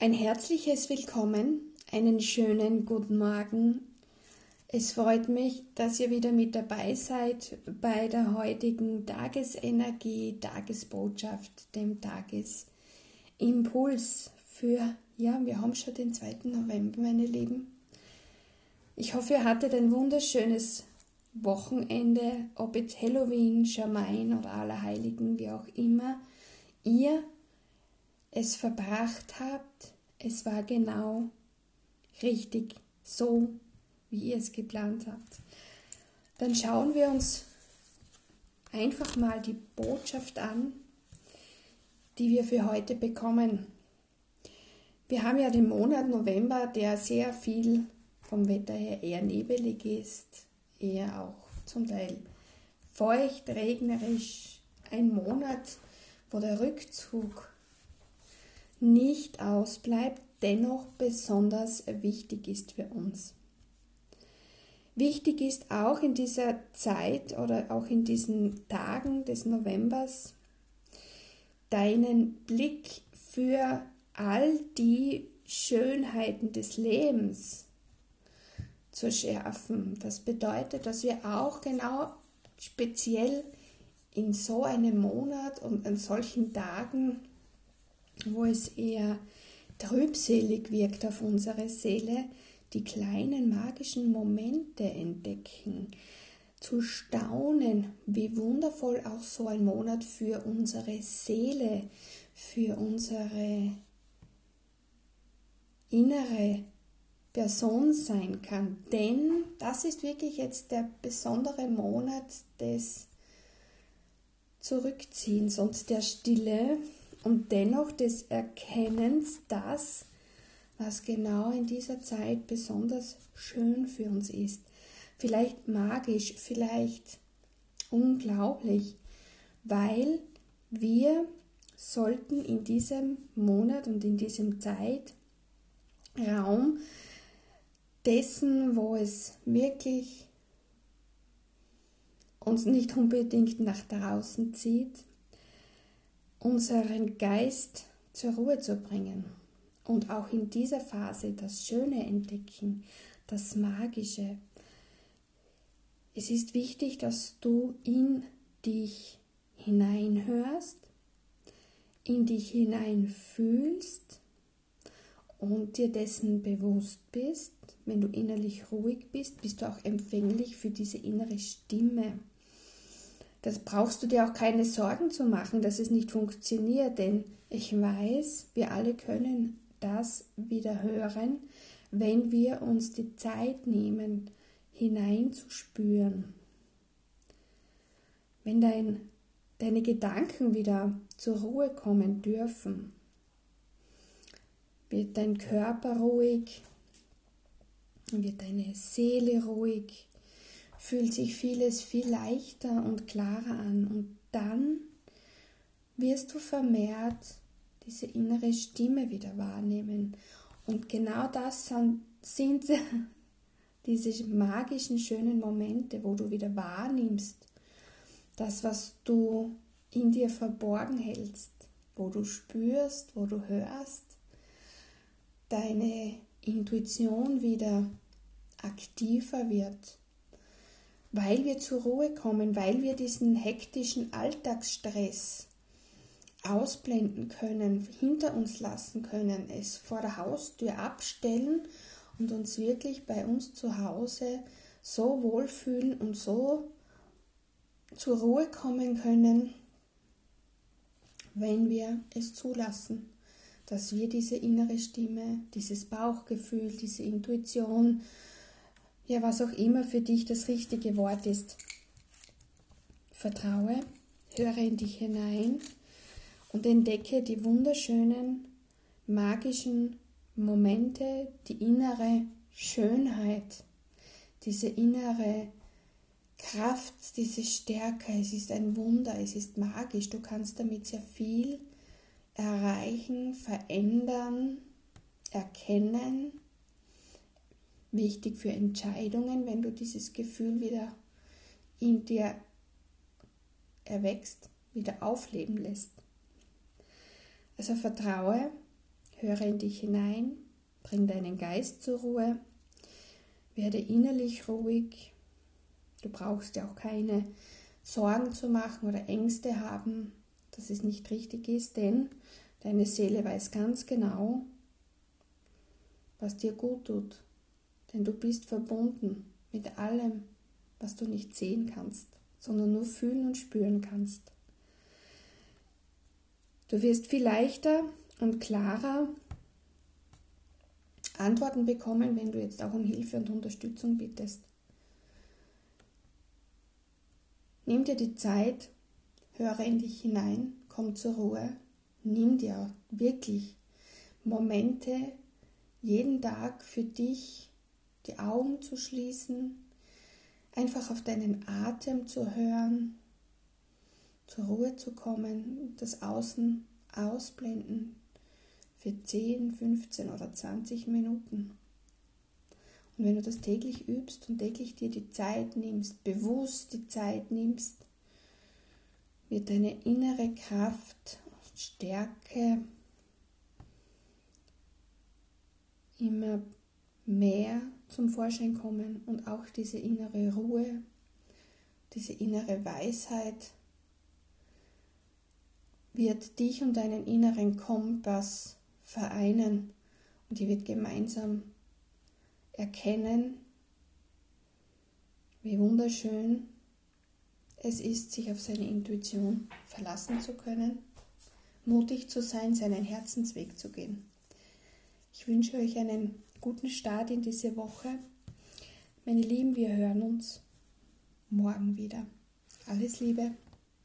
Ein herzliches Willkommen, einen schönen guten Morgen. Es freut mich, dass ihr wieder mit dabei seid bei der heutigen Tagesenergie, Tagesbotschaft, dem Tagesimpuls für, ja, wir haben schon den 2. November, meine Lieben. Ich hoffe, ihr hattet ein wunderschönes Wochenende, ob jetzt Halloween, Schamain oder Allerheiligen, wie auch immer ihr es verbracht habt, es war genau richtig so, wie ihr es geplant habt. Dann schauen wir uns einfach mal die Botschaft an, die wir für heute bekommen. Wir haben ja den Monat November, der sehr viel vom Wetter her eher nebelig ist, eher auch zum Teil feucht, regnerisch. Ein Monat, wo der Rückzug nicht ausbleibt, dennoch besonders wichtig ist für uns. Wichtig ist auch in dieser Zeit oder auch in diesen Tagen des Novembers deinen Blick für all die Schönheiten des Lebens zu schärfen. Das bedeutet, dass wir auch genau speziell in so einem Monat und an solchen Tagen wo es eher trübselig wirkt auf unsere Seele, die kleinen magischen Momente entdecken, zu staunen, wie wundervoll auch so ein Monat für unsere Seele, für unsere innere Person sein kann. Denn das ist wirklich jetzt der besondere Monat des Zurückziehens und der Stille, und dennoch des Erkennens, das, was genau in dieser Zeit besonders schön für uns ist. Vielleicht magisch, vielleicht unglaublich, weil wir sollten in diesem Monat und in diesem Zeitraum dessen, wo es wirklich uns nicht unbedingt nach draußen zieht, unseren Geist zur Ruhe zu bringen und auch in dieser Phase das Schöne entdecken, das Magische. Es ist wichtig, dass du in dich hineinhörst, in dich hineinfühlst und dir dessen bewusst bist. Wenn du innerlich ruhig bist, bist du auch empfänglich für diese innere Stimme. Das brauchst du dir auch keine Sorgen zu machen, dass es nicht funktioniert, denn ich weiß, wir alle können das wieder hören, wenn wir uns die Zeit nehmen, hineinzuspüren. Wenn dein, deine Gedanken wieder zur Ruhe kommen dürfen, wird dein Körper ruhig, wird deine Seele ruhig, fühlt sich vieles viel leichter und klarer an und dann wirst du vermehrt diese innere Stimme wieder wahrnehmen. Und genau das sind diese magischen, schönen Momente, wo du wieder wahrnimmst, das, was du in dir verborgen hältst, wo du spürst, wo du hörst, deine Intuition wieder aktiver wird weil wir zur Ruhe kommen, weil wir diesen hektischen Alltagsstress ausblenden können, hinter uns lassen können, es vor der Haustür abstellen und uns wirklich bei uns zu Hause so wohlfühlen und so zur Ruhe kommen können, wenn wir es zulassen, dass wir diese innere Stimme, dieses Bauchgefühl, diese Intuition, ja, was auch immer für dich das richtige Wort ist. Vertraue, höre in dich hinein und entdecke die wunderschönen, magischen Momente, die innere Schönheit, diese innere Kraft, diese Stärke. Es ist ein Wunder, es ist magisch. Du kannst damit sehr viel erreichen, verändern, erkennen wichtig für Entscheidungen, wenn du dieses Gefühl wieder in dir erwächst, wieder aufleben lässt. Also vertraue, Höre in dich hinein, bring deinen Geist zur Ruhe, werde innerlich ruhig. Du brauchst ja auch keine Sorgen zu machen oder Ängste haben, dass es nicht richtig ist, denn deine Seele weiß ganz genau, was dir gut tut. Denn du bist verbunden mit allem, was du nicht sehen kannst, sondern nur fühlen und spüren kannst. Du wirst viel leichter und klarer Antworten bekommen, wenn du jetzt auch um Hilfe und Unterstützung bittest. Nimm dir die Zeit, höre in dich hinein, komm zur Ruhe, nimm dir wirklich Momente, jeden Tag für dich die Augen zu schließen, einfach auf deinen Atem zu hören, zur Ruhe zu kommen, das Außen ausblenden für 10, 15 oder 20 Minuten. Und wenn du das täglich übst und täglich dir die Zeit nimmst, bewusst die Zeit nimmst, wird deine innere Kraft und Stärke immer mehr zum Vorschein kommen und auch diese innere Ruhe, diese innere Weisheit wird dich und deinen inneren Kompass vereinen und ihr wird gemeinsam erkennen, wie wunderschön es ist, sich auf seine Intuition verlassen zu können, mutig zu sein, seinen Herzensweg zu gehen. Ich wünsche euch einen guten Start in diese Woche. Meine Lieben, wir hören uns morgen wieder. Alles Liebe.